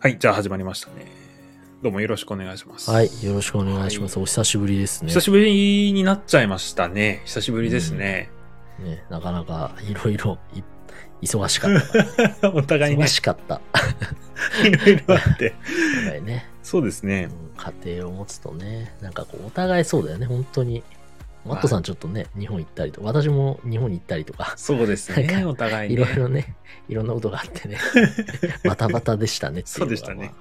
はい、じゃあ始まりましたね。どうもよろしくお願いします。はい、よろしくお願いします。はいお久しぶりですね。久しぶりになっちゃいましたね。久しぶりですね。ね、なかなかいろいろい忙しかった。お互いね忙、しかった。いろいろあって。お互いね、そうですね。うん家庭を持つとね、なんかこう、お互いそうだよね、本当に。マットさんちょっとね、日本行ったりとか、私も日本に行ったりとか、そうですね。お互いいね。ろいろね、いろんなことがあってね、バタバタでしたねっていうのがそうでしたね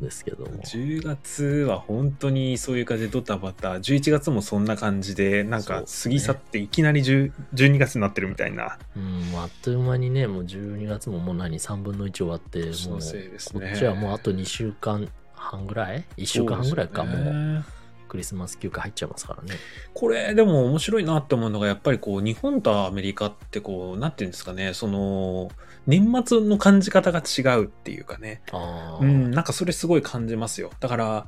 ですけども。10月は本当にそういう感じでドタバタ、11月もそんな感じで、なんか過ぎ去っていきなり10 12月になってるみたいな。うん、あっという間にね、もう12月ももう何、3分の1終わって、もう、こっちはもうあと2週間半ぐらい ?1 週間半ぐらいか、もうねクリスマス休暇入っちゃいますからね。これでも面白いなって思うのがやっぱりこう日本とアメリカってこうなんていうんですかねその年末の感じ方が違うっていうかね。うんなんかそれすごい感じますよ。だから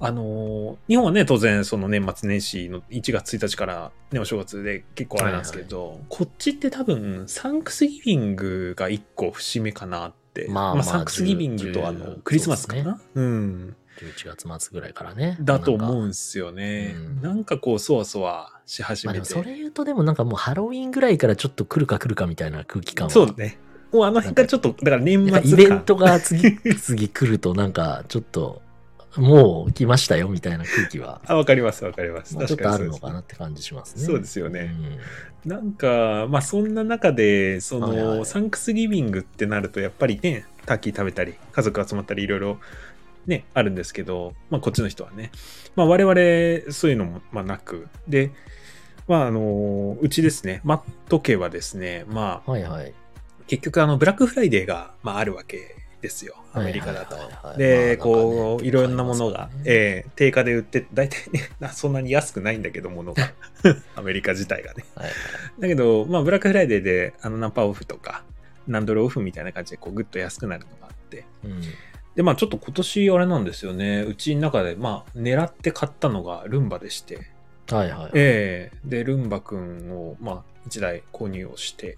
あの日本はね当然その年末年始の1月1日からねお正月で結構あれなんですけど、こっちって多分サンクスギビングが1個節目かなって。まあまあサンクスギビングとあの10クリスマスかな？そうですうん11月末ぐらいからね。だと思うなんすよね。うんなんかこう、そわそわし始まあめて。それ言うとでもなんかもうハロウィンぐらいからちょっと来るか来るかみたいな空気感は。そうね。もうあの辺がちょっと、だから年末イベントが次々来るとなんかちょっともう来ましたよみたいな空気は、あ、わかります、わかります。まあ、ちょっとあるのかなって感じしますね。そうですよねうんなんか、まあそんな中で、その、はいはいサンクスギビングってなると、やっぱりね、ターキー食べたり、家族集まったり、いろいろ、ね、あるんですけど、まあこっちの人はね。まあ我々、そういうのも、まあなく。で、まああの、うちですね、マット家はですね、まあ、はいはい。結局あのブラックフライデーが、まあ、あるわけですよ。アメリカだと。で、まあこういろんなものが、えー定価で売って大体ね なそんなに安くないんだけどものが。アメリカ自体がね。だけど、まあ、ブラックフライデーであの何パーオフとか何ドルオフみたいな感じでこうグッと安くなるのがあって。うんでまあちょっと今年あれなんですよねうちの中でまあ狙って買ったのがルンバでしてはいはい。ええでルンバくんをまあ1台購入をして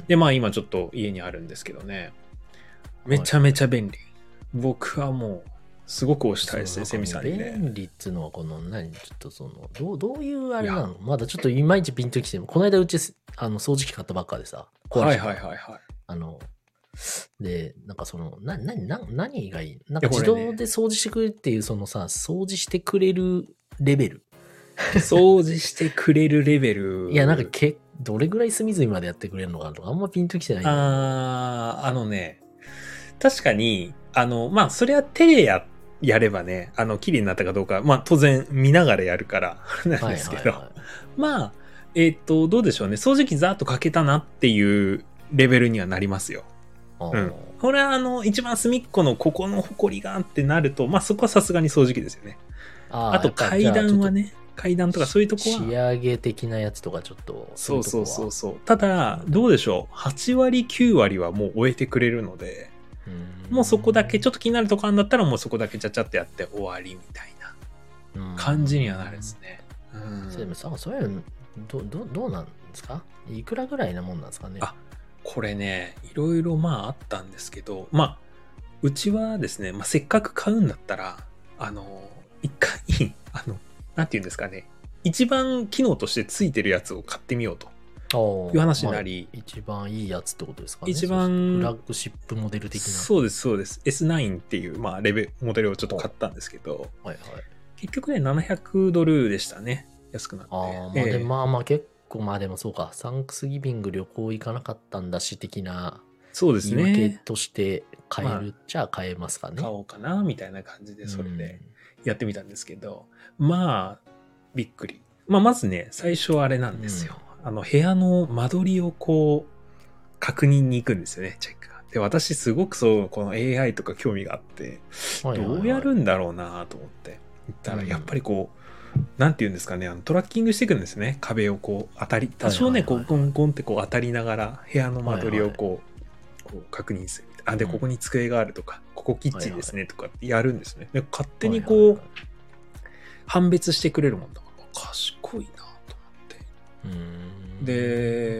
うんで、まあ今ちょっと家にあるんですけどね。めちゃめちゃ便利。僕はもう、すごく推したいですね、セミさんにね。便利っつうのは、この、何、ちょっとその、どう、どういうあれなの？まだちょっといまいちピンときても、この間うち、あの、掃除機買ったばっかでさ、はいはいはいはい。あの、で、なんかその、な、な、な、何がいい？なんか自動で掃除してくれるっていう、そのさ、掃除してくれるレベル。掃除してくれるレベル。いや、なんかけ、どれぐらい隅々までやってくれるのかなとか、あんまピンときてない。あー、あのね、確かに、あの、まあ、それは手でや、やればね、あの、綺麗になったかどうか、まあ、当然見ながらやるから、なんですけど、はいはいはいまあ、えっ、と、どうでしょうね。掃除機ざーっとかけたなっていうレベルにはなりますよ。うんこれはあの、一番隅っこのここの埃がってなると、まあそこはさすがに掃除機ですよね。あとあーやっぱ階段はじね、階段とかそういうとこゃあちょっと仕は。上げ的なやつとかちょっと、そうそうそうそう。ただ、どうでしょう。8割、9割はもう終えてくれるので、うんもうそこだけ、ちょっと気になるとこあるんだったらもうそこだけちゃちゃってやって終わりみたいな感じにはなるんですね。うんそうでもさそういうのどどどうなんですか？いくらぐらいなもんなんですかね？あこれね、いろいろまああったんですけど、まあ、うちはですね、まあ、せっかく買うんだったら、あの、一回、あの、なんて言うんですかね、一番機能としてついてるやつを買ってみようという話になり、まあ一番いいやつってことですかね一番フラッグシップモデル的なそうです、そうです。S9 っていう、まあ、レベル、モデルをちょっと買ったんですけど、はいはい結局ね、700ドルでしたね。安くなって。あーまあええでまあまあ結構まあでもそうか。サンクスギビング旅行行かなかったんだし的な。そうです言い訳ね。として買える。っちゃ買えますかね、買おうかな、みたいな感じで、それうんで。やってみたんですけど、まあ、びっくり。まあ、まずね、最初はあれなんですよ。あの、部屋の間取りをこう、確認に行くんですよね、チェックが。で、私すごくそう、この AI とか興味があって、どうやるんだろうなと思って。行ったら、うん。やっぱりこう、なんて言うんですかね、あのトラッキングしていくんですね。壁をこう当たり、多少ね、こう、ゴンゴンってこう当たりながら、部屋の間取りをこう、こう確認する。あ、で、うんここに机があるとか、ここキッチンですねとかってやるんですね。で、勝手にはいこうはい、判別してくれるもんだから、賢いなと思って。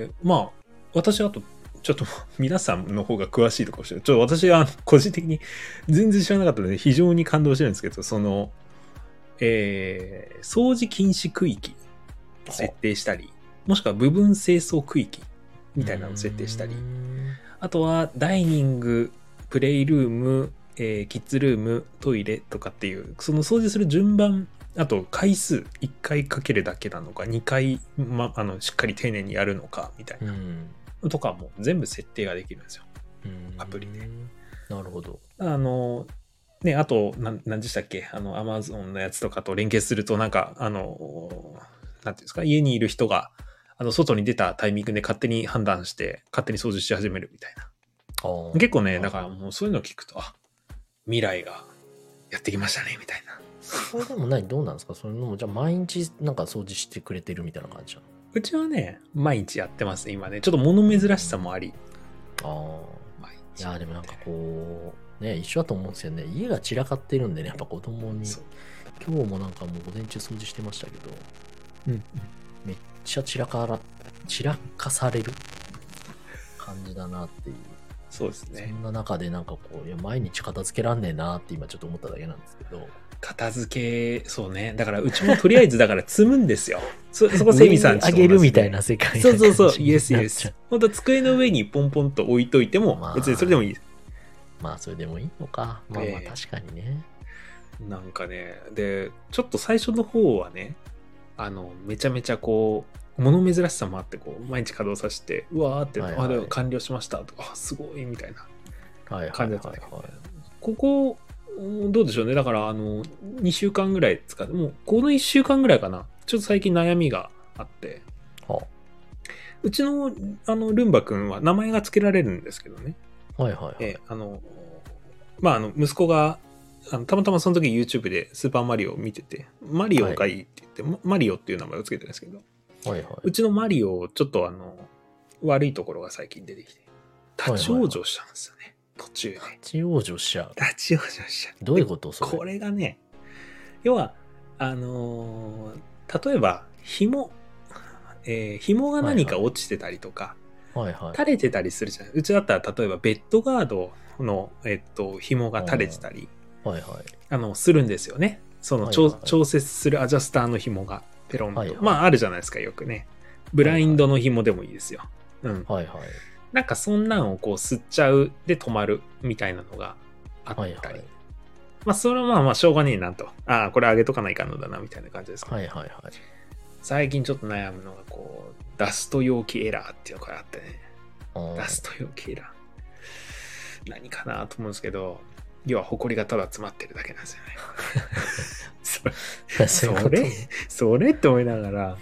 で、まあ、私あとちょっと 皆さんの方が詳しいとかもしれない。ちょっと私は個人的に全然知らなかったので非常に感動してるんですけど、その、えー、掃除禁止区域を設定したり、もしくは部分清掃区域みたいなのを設定したり。あとはダイニング、プレイルーム、えーキッズルーム、トイレとかっていう、その掃除する順番、あと回数、1回かけるだけなのか、2回、ま、あのしっかり丁寧にやるのかみたいな、うん。とかも全部設定ができるんですよ。うんアプリで。なるほど。あの、ね、あと、なんなんでしたっけ？あの、アマゾンのやつとかと連携すると、なんか、あの、なんていうんですか、家にいる人が、あの、外に出たタイミングで勝手に判断して、勝手に掃除し始めるみたいな。結構ね、だからもうそういうのを聞くと、あ、未来がやってきましたね、みたいな。それでも何どうなんですか？そういうのも、じゃあ毎日なんか掃除してくれてるみたいな感じうちはね、毎日やってますね、今ね。ちょっと物珍しさもあり。ああ。毎い日や、でもなんかこう、ね、一緒だと思うんですよね。家が散らかってるんでね、やっぱ子供に。今日もなんかもう午前中掃除してましたけど、うん。めっちゃ散らから、散らかされる感じだなっていう。そうですそね。んな中でなんかこう、いや、毎日片付けらんねえなって今ちょっと思っただけなんですけど。片付け、そうね。だから、うちもとりあえず、だから 積むんですよ。そ、そこ、セミさんちとあげるみたいな世界そうそうそう、イエスイエ。ス本当机の上にポンポンと置いといてもまあ、別にそれでもいい。まあ、それでもいいのか。まあまあ、ええ確かにね。なんかね、で、ちょっと最初の方はね、あの、めちゃめちゃこう、物珍しさもあって、こう、毎日稼働させて、うわーって、はいはいあ、でも完了しましたとか、あ、すごい、みたいなはいはいはい感じだったんだけど、はい。ここ、うんどうでしょうね。だから、あの、2週間ぐらい使って、もう、この1週間ぐらいかな。ちょっと最近悩みがあって、はうちの、あの、ルンバ君は名前が付けられるんですけどね。はいはいはい。えーあの、まあ、あの、息子が、あのたまたまその時 YouTube でスーパーマリオを見てて、マリオがいいって言って、ママリオっていう名前を付けてるんですけど、はいはうちのマリオ、ちょっとあの、悪いところが最近出てきて、立ち往生したんですよね。途中で。い。立ち往生しちゃう。立ち往生しちゃう。どういうこと？それ。これがね、要は、あのー例えば、紐、えー紐が何か落ちてたりとか、はいはい。垂れてたりするじゃない。うちだったら、例えばベッドガードの、えっと、紐が垂れてたり、はいはい。あの、するんですよね。その、調はいはい調節するアジャスターの紐が、ペロンと。はいはいまあ、あるじゃないですか、よくね。ブラインドの紐でもいいですよ。うん。はいはい。なんか、そんなんをこう、吸っちゃうで止まるみたいなのがあったり。はいはい。まあ、それはまあまあ、しょうがねえなと。ああ、これ上げとかないかんのだな、みたいな感じですか、はいはいはい。最近ちょっと悩むのが、こう、ダスト容器エラーっていうのがあってね。ダスト容器エラー。何かなと思うんですけど、要は、埃がただ詰まってるだけなんですよね。それそれって思いながら、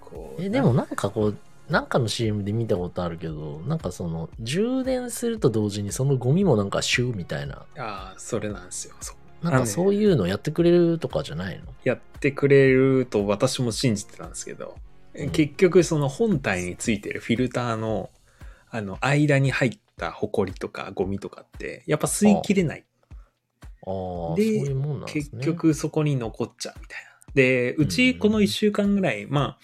こう。え、でもなんかこう、なんかの CM で見たことあるけど、なんかその、充電すると同時にそのゴミもなんかシューみたいな、ああ、それなんですよ。そうなんかそういうのやってくれるとかじゃないの？やってくれると私も信じてたんですけど、うん結局その本体についてるフィルターの、あの、間に入ったホコリとかゴミとかって、やっぱ吸い切れない。ああ、そうでいうもんなんです結ね。局そこに残っちゃうみたいな。で、うちこの1週間ぐらい、ま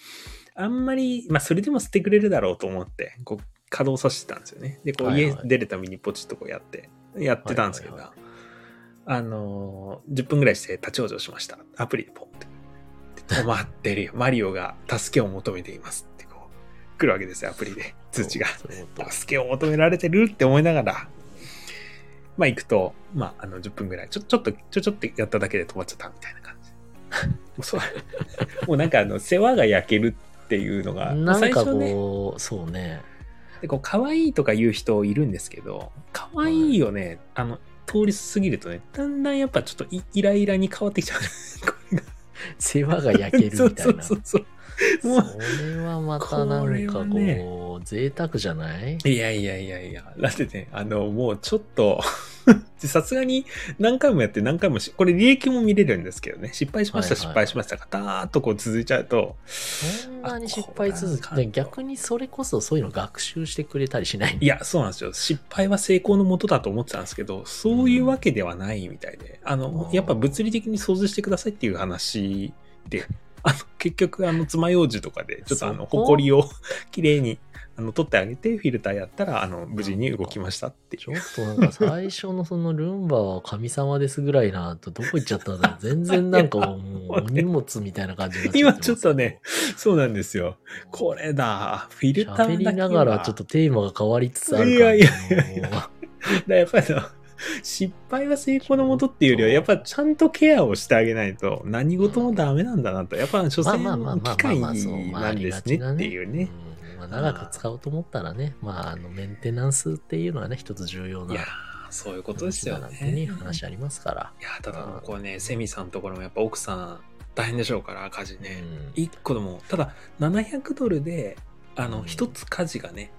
あ、あんまり、まあ、それでも吸ってくれるだろうと思って、こう、稼働させてたんですよね。で、こう、家出るたびにポチッとこうやって、やってたんですけど、はいはいあのー、10分ぐらいして立ち往生しました。アプリでポンって。で 止まってるよ。マリオが助けを求めていますって、こう、来るわけですよ、アプリで。通知が。助けを求められてるって思いながら、まあ行くと、まああの10分ぐらい、ちょ、ちょっと、ちょ、ちょっとやっただけで止まっちゃったみたいな感じ。もうそう、もうなんかあの、世話が焼けるっていうのが、なんかこう、そうね。でこう可愛いとか言う人いるんですけど、可愛いよね、あの、通り過ぎるとね、だんだんやっぱちょっとイイライラに変わってきちゃう。これが世話が焼けるみたいな。そうそうそうそう。もうそれはまたなんかこはねう、贅沢じゃない？いやいやいやいや、だってね、あの、もうちょっと、さすがに何回もやって何回もし、これ履歴も見れるんですけどね、失敗しました、はいはい。失敗しましたが、たーっとこう続いちゃうと、そんなに失敗続あこれけて、逆にそれこそそういうの学習してくれたりしないいや、そうなんですよ。失敗は成功のもとだと思ってたんですけど、そういうわけではないみたいで、あの、やっぱ物理的に掃除してくださいっていう話で、あの、結局、あの、爪楊枝とかで、ちょっとあの、そこほこりをきれいにあの取ってあげて、フィルターやったら、あの、無事に動きましたっていう。ちょっとなんか最初のそのルンバは神様ですぐらいなとどこ行っちゃったんだろう 全然なんかもうお荷物みたいな感じになっちゃ今ちょっとね、そうなんですよ。これだ、フィルターだ喋りながらちょっとテーマが変わりつつあるいやいやいや だからやっぱり失敗は成功のもとっていうよりは、やっぱちゃんとケアをしてあげないと何事もダメなんだなと。やっぱ所詮まあまあまあまあ機械まあそうまあなんですねっていうね。うんまあ、長く使おうと思ったらね、まあ、あのメンテナンスっていうのはね、一つ重要ないやー、そういうことですよね、ね。話ありますから。いやー、ただこれね、セミさんのところもやっぱ奥さん大変でしょうから、家事ね。うん1個でも、ただ700ドルで、あの、うん一つ家事がね、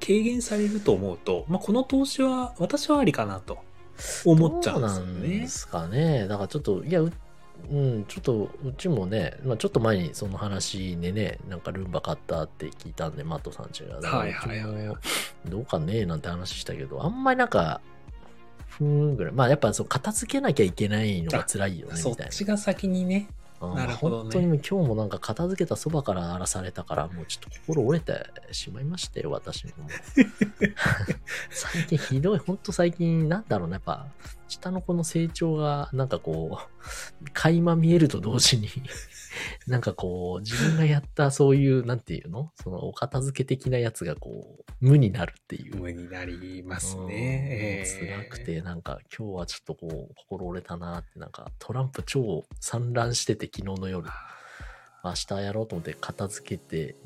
軽減されると思うと、まあ、この投資は私はありかなと思っちゃうんですよどうなんねで。すかね。だからちょっと、いや、ううん、ちょっと、うちもね、まあ、ちょっと前にその話でね、なんかルンバ買ったって聞いたんで、マットさんちが。はいはいはいどうかねなんて話したけど、あんまりなんか、ふーんぐらい。まあやっぱそう片付けなきゃいけないのが辛いよね、そっみたいな。ちが先にね。うんなるほどね本当に今日もなんか片付けたそばから荒らされたから、もうちょっと心折れてしまいましたよ、私も。最近ひどい、本当最近、なんだろうね、やっぱ、下の子の成長が、なんかこう、垣間見えると同時に、なんかこう、自分がやったそういう、なんていうの？そのお片付け的なやつがこう、無になるっていう。無になりますうんね。え辛ーくて、なんか今日はちょっとこう、心折れたなって、なんかトランプ超散乱してて昨日の夜、明日やろうと思って片付けて、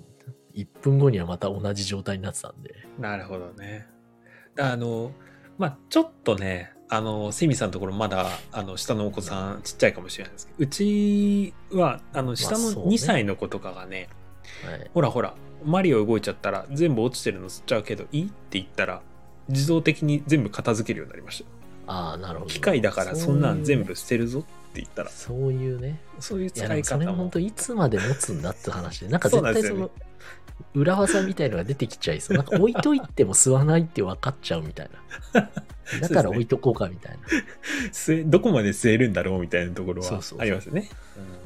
1分後にはまた同じ状態になってたんで。なるほどね。あの、まあちょっとね、あの、セミさんのところまだ、あの、下のお子さんちっちゃいかもしれないですけど、うちは、あの、下のそうね2歳の子とかがね、はい。ほらほら、マリオ動いちゃったら全部落ちてるの吸っちゃうけど、いいって言ったら、自動的に全部片付けるようになりました。ああ、なるほど。機械だからそんなん全部。部捨てるぞって言ったら、そういうね。そういう使いでもそれ。本当いつまで持つんだって話で、なんか絶対その裏技みたいのが出てきちゃいそう。なんか置いといても吸わないって分かっちゃうみたいな。だから置いとこうかみたいな。吸えどこまで吸えるんだろうみたいなところはありますよね。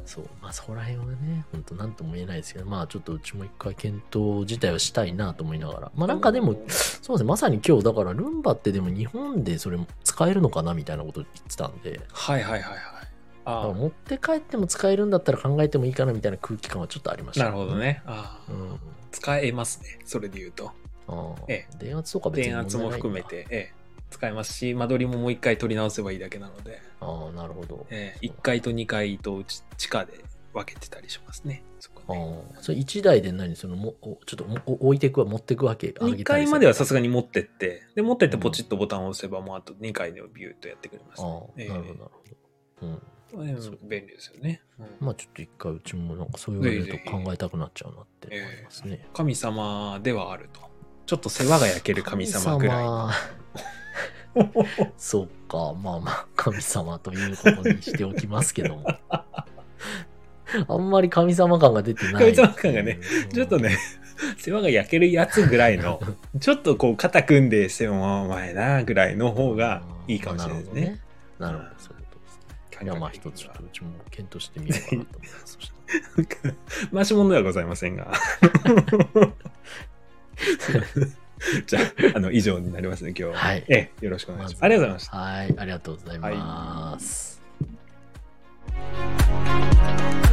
そう。まあ、そこら辺はね、本当なんとも言えないですけど、まあ、ちょっとうちも一回検討自体はしたいなと思いながら。まあ、なんかでも、そうですね、まさに今日、だから、ルンバってでも日本でそれ使えるのかなみたいなこと言ってたんで、はいはいはいはい。だあ持って帰っても使えるんだったら考えてもいいかなみたいな空気感はちょっとありまあ、した、なるほど。ね。ああうん。使えますね。それで言うと。ああえ電圧とか別に電圧も含めて、ええ、使えますし、間取りももう一回取り直せばいいだけなので。ああ、なるほど。ええ、1階と2階と地地下で分けてたりしますね。そこあねあ、それ1台で何？そのもおちょっと置いていくわ、持っていくわけ2階まではさすががに持ってって、で、持ってってポチッとボタンを押せば、もうあと2階でビューっとやってくれます、ああ、ええなるほど、なるほど。うん。便利ですよね。うんまあちょっと一回うちもなんかそう言われると考えたくなっちゃうなって思いますね。神様ではあると。ちょっと世話が焼ける神様ぐらい そうか、まあまあ、神様ということにしておきますけども。あんまり神様感が出てない。神様感がねうんちょっとね、世話が焼けるやつぐらいの、ちょっとこう肩組んでしてもお前なぐらいの方がいいかもしれないですね。なるほどね。なるほど、いや、まあ一つちょっとうちも検討してみようかなと思います。回し物ではございませんが。じゃあ、あの、以上になりますね、今日は。はいええ、よろしくお願いします。ありがとうございました。はい、ありがとうございます。はい